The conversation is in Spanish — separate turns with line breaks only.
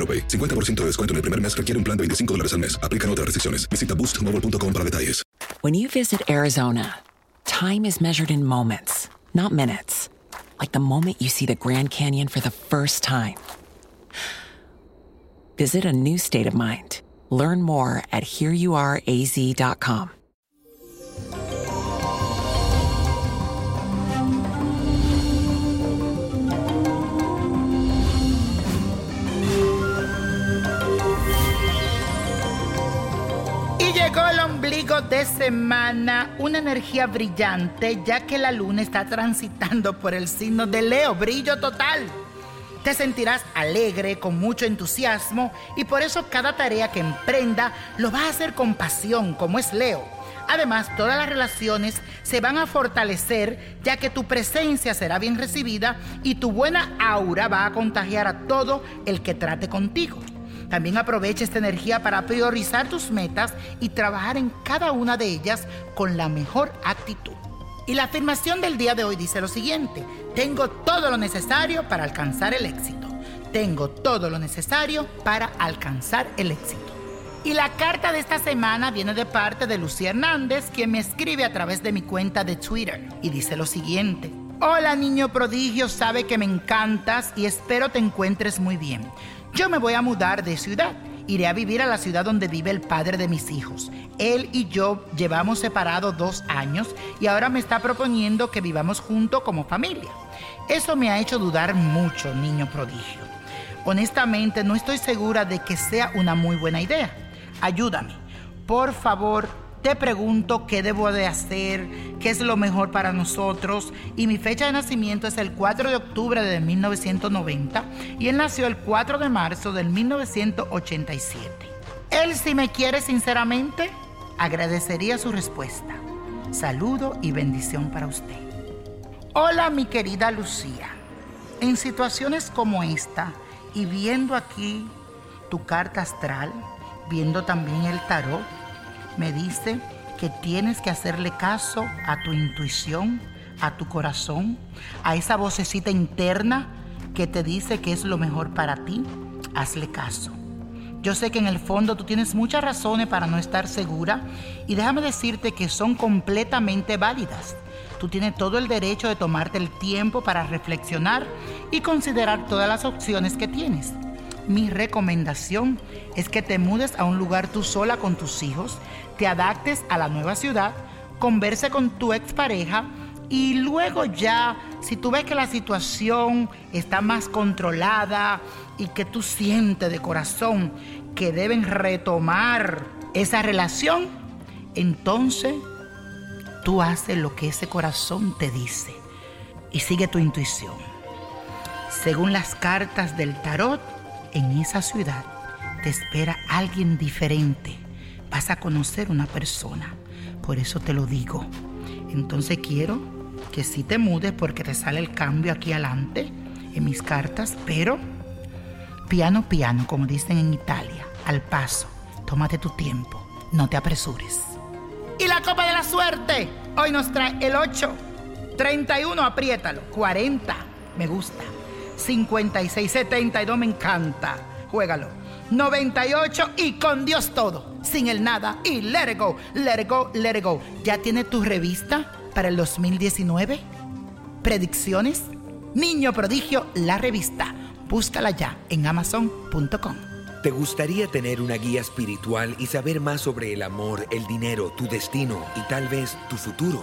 AroPay. 50% de descuento en el primer mes requiere un plan de 25 dólares al mes. Aplican otras restricciones. Visita boostmobile.com para detalles.
When you visit Arizona, time is measured in moments, not minutes. Like the moment you see the Grand Canyon for the first time. Visit a new state of mind. Learn more at hereyouareaz.com.
de semana, una energía brillante, ya que la luna está transitando por el signo de Leo, brillo total. Te sentirás alegre, con mucho entusiasmo, y por eso cada tarea que emprenda lo va a hacer con pasión, como es Leo. Además, todas las relaciones se van a fortalecer, ya que tu presencia será bien recibida y tu buena aura va a contagiar a todo el que trate contigo. También aprovecha esta energía para priorizar tus metas y trabajar en cada una de ellas con la mejor actitud. Y la afirmación del día de hoy dice lo siguiente, tengo todo lo necesario para alcanzar el éxito. Tengo todo lo necesario para alcanzar el éxito. Y la carta de esta semana viene de parte de Lucía Hernández, quien me escribe a través de mi cuenta de Twitter. Y dice lo siguiente. Hola niño prodigio, sabe que me encantas y espero te encuentres muy bien. Yo me voy a mudar de ciudad. Iré a vivir a la ciudad donde vive el padre de mis hijos. Él y yo llevamos separados dos años y ahora me está proponiendo que vivamos juntos como familia. Eso me ha hecho dudar mucho, niño prodigio. Honestamente, no estoy segura de que sea una muy buena idea. Ayúdame. Por favor, te pregunto qué debo de hacer, qué es lo mejor para nosotros. Y mi fecha de nacimiento es el 4 de octubre de 1990 y él nació el 4 de marzo del 1987. Él si me quiere sinceramente, agradecería su respuesta. Saludo y bendición para usted. Hola mi querida Lucía. En situaciones como esta y viendo aquí tu carta astral, viendo también el tarot, me dice que tienes que hacerle caso a tu intuición, a tu corazón, a esa vocecita interna que te dice que es lo mejor para ti. Hazle caso. Yo sé que en el fondo tú tienes muchas razones para no estar segura y déjame decirte que son completamente válidas. Tú tienes todo el derecho de tomarte el tiempo para reflexionar y considerar todas las opciones que tienes. Mi recomendación es que te mudes a un lugar tú sola con tus hijos, te adaptes a la nueva ciudad, converse con tu expareja y luego ya, si tú ves que la situación está más controlada y que tú sientes de corazón que deben retomar esa relación, entonces tú haces lo que ese corazón te dice y sigue tu intuición. Según las cartas del tarot, en esa ciudad te espera alguien diferente. Vas a conocer una persona. Por eso te lo digo. Entonces quiero que sí te mudes porque te sale el cambio aquí adelante en mis cartas, pero piano piano, como dicen en Italia, al paso. Tómate tu tiempo. no te apresures. Y la copa de la suerte, hoy nos trae el 8, 31, apriétalo, 40, me gusta, 56, 72, me encanta, juégalo, 98 y con Dios todo, sin el nada y let it go, let it go, let it go. ¿Ya tiene tu revista para el 2019? ¿Predicciones? Niño Prodigio, la revista. Búscala ya en amazon.com.
¿Te gustaría tener una guía espiritual y saber más sobre el amor, el dinero, tu destino y tal vez tu futuro?